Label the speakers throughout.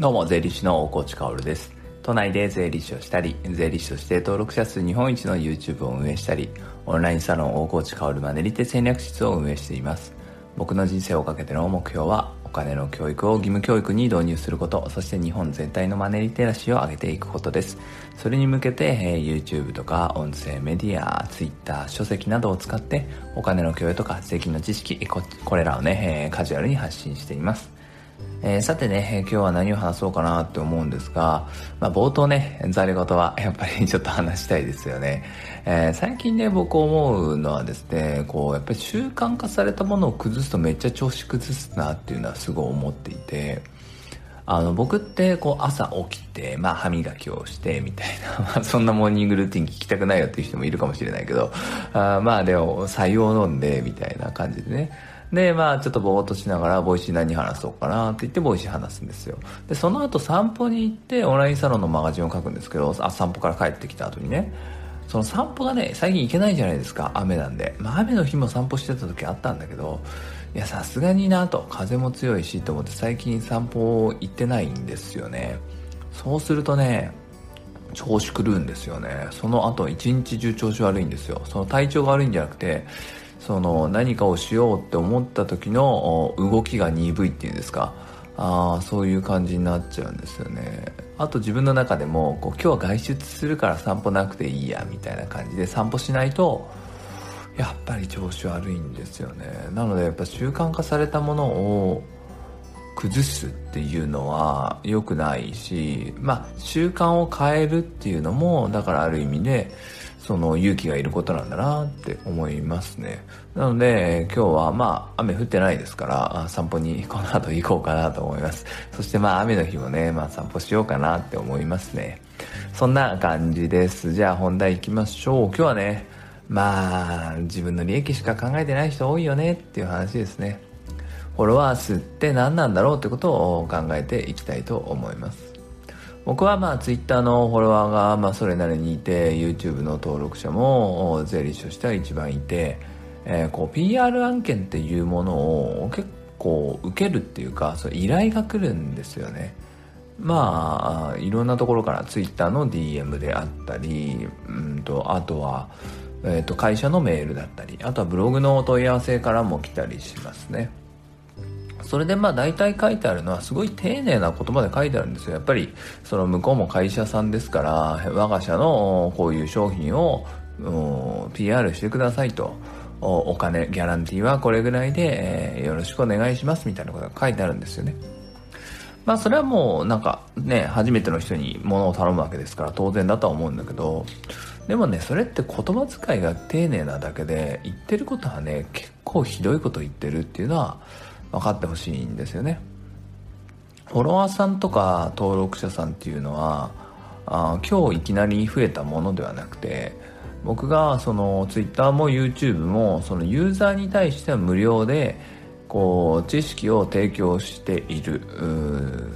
Speaker 1: どうも、税理士の大河内薫です。都内で税理士をしたり、税理士として登録者数日本一の YouTube を運営したり、オンラインサロン大河内薫マネリテ戦略室を運営しています。僕の人生をかけての目標は、お金の教育を義務教育に導入すること、そして日本全体のマネリテラシーを上げていくことです。それに向けて、えー、YouTube とか音声メディア、Twitter、書籍などを使って、お金の教養とか税金の知識、ここれらをね、えー、カジュアルに発信しています。えー、さてね、今日は何を話そうかなって思うんですが、まあ、冒頭ね、ざれ言はやっぱり ちょっと話したいですよね。えー、最近ね、僕思うのはですね、こう、やっぱり習慣化されたものを崩すとめっちゃ調子崩すなっていうのはすごい思っていて、あの、僕ってこう朝起きて、まあ歯磨きをしてみたいな、まあそんなモーニングルーティン聞きたくないよっていう人もいるかもしれないけど、あまあでも、採用飲んでみたいな感じでね、で、まあちょっとぼーっとしながら、 Voicy 何話そうかなって言って Voicy 話すんですよ。で、その後散歩に行ってオンラインサロンのマガジンを書くんですけど、あ、散歩から帰ってきた後にね、その散歩がね、最近行けないじゃないですか、雨なんで。まあ雨の日も散歩してた時あったんだけど、いや、さすがになと、風も強いしと思って最近散歩行ってないんですよね。そうするとね、調子狂うんですよね。その後一日中調子悪いんですよ。その体調が悪いんじゃなくて、その何かをしようって思った時の動きが鈍いっていうんですか。あそういう感じになっちゃうんですよね。あと自分の中でもこう今日は外出するから散歩なくていいやみたいな感じで散歩しないとやっぱり調子悪いんですよね。なのでやっぱ習慣化されたものを崩すっていうのは良くないしまあ習慣を変えるっていうのもだからある意味でその勇気がいることなんだなって思いますね。なので、今日はまあ雨降ってないですから、散歩にこの後行こうかなと思います。そしてまあ雨の日もね、まあ散歩しようかなって思いますね。そんな感じです。じゃあ本題行きましょう。今日はね、まあ自分の利益しか考えてない人多いよねっていう話ですね。フォロワー数って何なんだろうってことを考えていきたいと思います。僕はまあツイッターのフォロワーがまあそれなりにいて YouTube の登録者も税理士としては一番いて、えー、こう PR 案件っていうものを結構受けるっていうかそう依頼が来るんですよねまあいろんなところからツイッターの DM であったりうんとあとは、えー、と会社のメールだったりあとはブログのお問い合わせからも来たりしますねそれでまあ大体書いてあるのはすごい丁寧な言葉で書いてあるんですよ。やっぱりその向こうも会社さんですから、我が社のこういう商品を PR してくださいと。お金、ギャランティーはこれぐらいで、えー、よろしくお願いしますみたいなことが書いてあるんですよね。まあそれはもうなんかね、初めての人に物を頼むわけですから当然だとは思うんだけど、でもね、それって言葉遣いが丁寧なだけで、言ってることはね、結構ひどいこと言ってるっていうのは、分かってほしいんですよね。フォロワーさんとか登録者さんっていうのはあ今日いきなり増えたものではなくて僕がその Twitter も YouTube もそのユーザーに対しては無料でこう知識を提供している。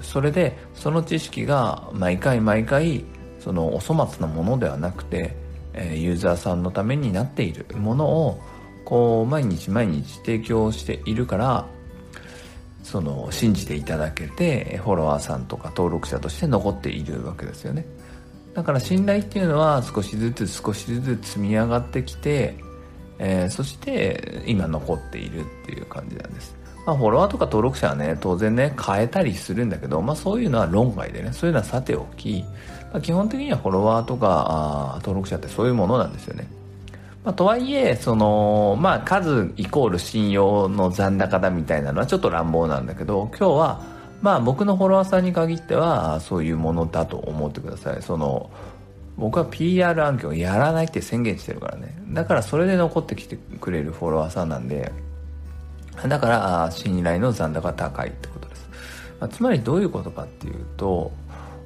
Speaker 1: それでその知識が毎回毎回そのお粗末なものではなくてユーザーさんのためになっているものをこう毎日毎日提供しているからその信じていただけてフォロワーさんとか登録者として残っているわけですよねだから信頼っていうのは少しずつ少しずつ積み上がってきて、えー、そして今残っているっていう感じなんですまあ、フォロワーとか登録者はね、当然ね、変えたりするんだけど、まあそういうのは論外でね、そういうのはさておき、まあ、基本的にはフォロワーとか登録者ってそういうものなんですよね。まあ、とはいえ、その、まあ、数イコール信用の残高だみたいなのはちょっと乱暴なんだけど、今日は、まあ、僕のフォロワーさんに限っては、そういうものだと思ってください。その、僕は PR 案件をやらないって宣言してるからね。だからそれで残ってきてくれるフォロワーさんなんで、だから、信頼の残高が高いってことです。まあ、つまりどういうことかっていうと、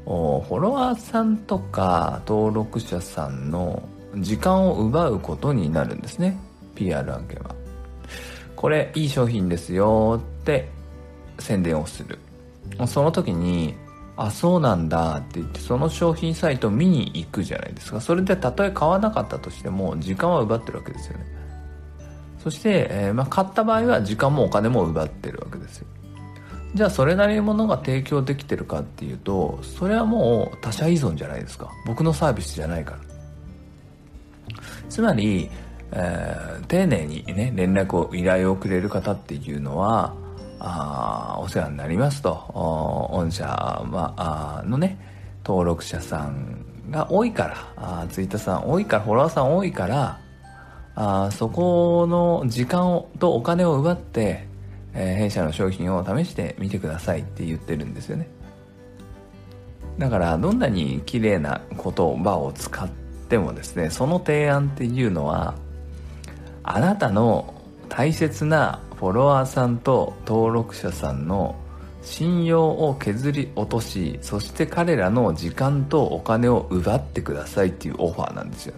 Speaker 1: フォロワーさんとか登録者さんの時間を奪うことになるんですね。PR 案件は。これいい商品ですよって宣伝をする。その時にあそうなんだって言ってその商品サイトを見に行くじゃないですか。それでたとえ買わなかったとしても時間は奪ってるわけですよね。そして、えー、まあ、買った場合は時間もお金も奪ってるわけですよ。じゃあそれなりのものが提供できてるかっていうとそれはもう他者依存じゃないですか。僕のサービスじゃないから。つまり、えー、丁寧にね連絡を依頼をくれる方っていうのはあお世話になりますと。御社、まあ、のね登録者さんが多いからあツイッターさん多いからフォロワーさん多いからあそこの時間をとお金を奪って、えー、弊社の商品を試してみてくださいって言ってるんですよね。だからどんなに綺麗な言葉を使ってもですねその提案っていうのはあなたの大切なフォロワーさんと登録者さんの信用を削り落としそして彼らの時間とお金を奪ってくださいっていうオファーなんですよ。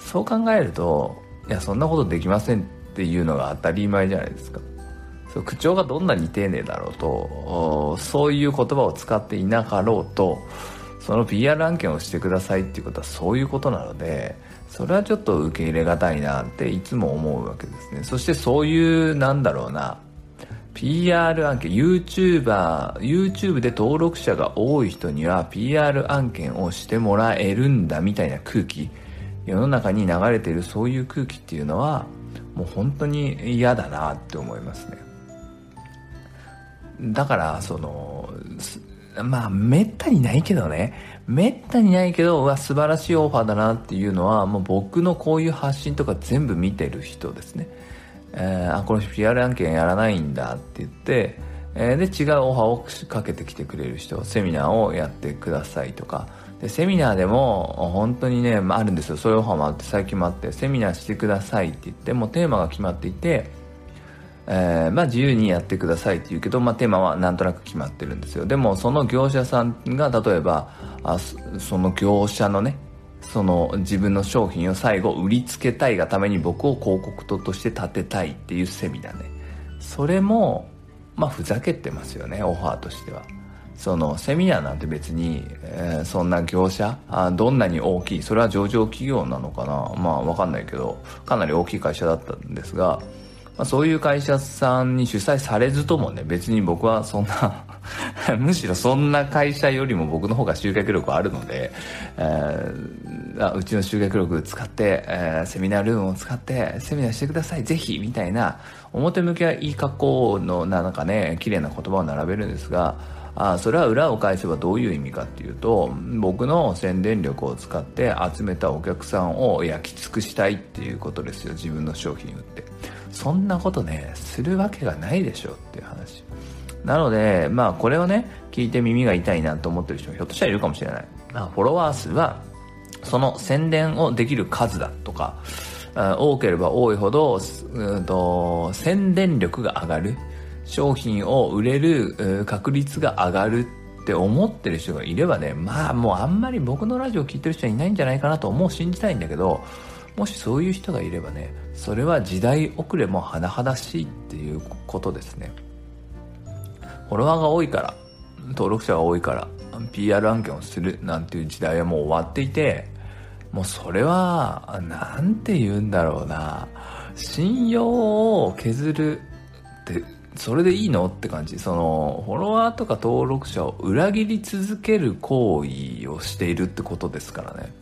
Speaker 1: そう考えるといやそんなことできませんっていうのが当たり前じゃないですか。そう口調がどんなに丁寧だろうとそういう言葉を使っていなかろうとその PR 案件をしてくださいっていうことはそういうことなのでそれはちょっと受け入れがたいなっていつも思うわけですね。そしてそういうなんだろうな PR 案件 YouTuber YouTube で登録者が多い人には PR 案件をしてもらえるんだみたいな空気世の中に流れているそういう空気っていうのはもう本当に嫌だなって思いますね。だからそのまあめったにないけどね。めったにないけどうわ素晴らしいオファーだなっていうのはもう僕のこういう発信とか全部見てる人ですね。えー、あこの人 PR 案件やらないんだって言って、えー、で違うオファーをかけてきてくれる人セミナーをやってくださいとか。でセミナーでも本当にね、あ、るんですよ。そういうオファーもあって最近もあってセミナーしてくださいって言ってもテーマが決まっていてえー、まあ自由にやってくださいって言うけど、まあテーマはなんとなく決まってるんですよ。でもその業者さんが例えば、あその業者のね、その自分の商品を最後売りつけたいがために僕を広告塔として立てたいっていうセミナーねそれもまあふざけてますよねオファーとしてはそのセミナーなんて別に、えー、そんな業者あどんなに大きいそれは上場企業なのかなまあわかんないけどかなり大きい会社だったんですがまあ、そういう会社さんに主催されずともね別に僕はそんな むしろそんな会社よりも僕の方が集客力あるので、えー、うちの集客力使って、えー、セミナールームを使ってセミナーしてくださいぜひみたいな表向きはいい格好のなんかね綺麗な言葉を並べるんですがあそれは裏を返せばどういう意味かっていうと僕の宣伝力を使って集めたお客さんを焼き尽くしたいっていうことですよ自分の商品売って。そんなことねするわけがないでしょっていう話。なのでまあこれをね聞いて耳が痛いなと思ってる人もひょっとしたらいるかもしれない、まあ、フォロワー数はその宣伝をできる数だとか多ければ多いほど、うんと、宣伝力が上がる商品を売れる確率が上がるって思ってる人がいればねまあもうあんまり僕のラジオ聞いてる人はいないんじゃないかなと思う信じたいんだけどもしそういう人がいればねそれは時代遅れも甚だしいっていうことですね。フォロワーが多いから登録者が多いから PR 案件をするなんていう時代はもう終わっていてもうそれは何て言うんだろうな。信用を削るってそれでいいのって感じ。そのフォロワーとか登録者を裏切り続ける行為をしているってことですからね。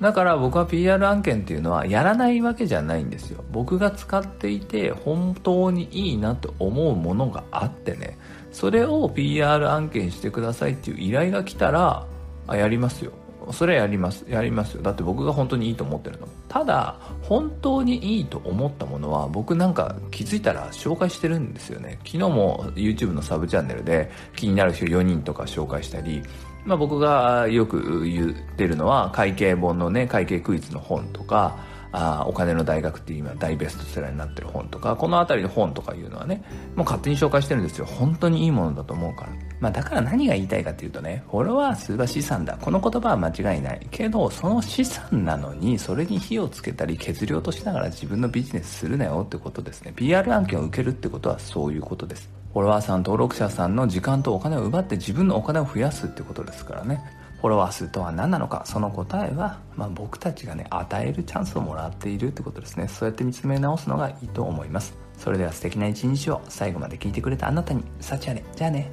Speaker 1: だから僕は PR 案件っていうのはやらないわけじゃないんですよ。僕が使っていて本当にいいなと思うものがあってね。それを PR 案件してくださいっていう依頼が来たらあやりますよ。それはやりますやりますよ。だって僕が本当にいいと思ってるの。ただ本当にいいと思ったものは僕なんか気づいたら紹介してるんですよね。昨日も YouTube のサブチャンネルで気になる人4人とか紹介したりまあ、僕がよく言ってるのは会計本のね会計クイズの本とかあお金の大学っていう今大ベストセラーになってる本とかこの辺りの本とかいうのはねもう勝手に紹介してるんですよ。本当にいいものだと思うから、まあ、だから何が言いたいかっていうとねフォロワー数は資産だ。この言葉は間違いないけどその資産なのにそれに火をつけたり削り落としながら自分のビジネスするなよってことですね。PR 案件を受けるってことはそういうことです。フォロワーさん登録者さんの時間とお金を奪って自分のお金を増やすってことですからね。フォロワー数とは何なのかその答えは、まあ、僕たちがね与えるチャンスをもらっているってことですね。そうやって見つめ直すのがいいと思います。それでは素敵な一日を最後まで聞いてくれたあなたに幸あれ。じゃあね。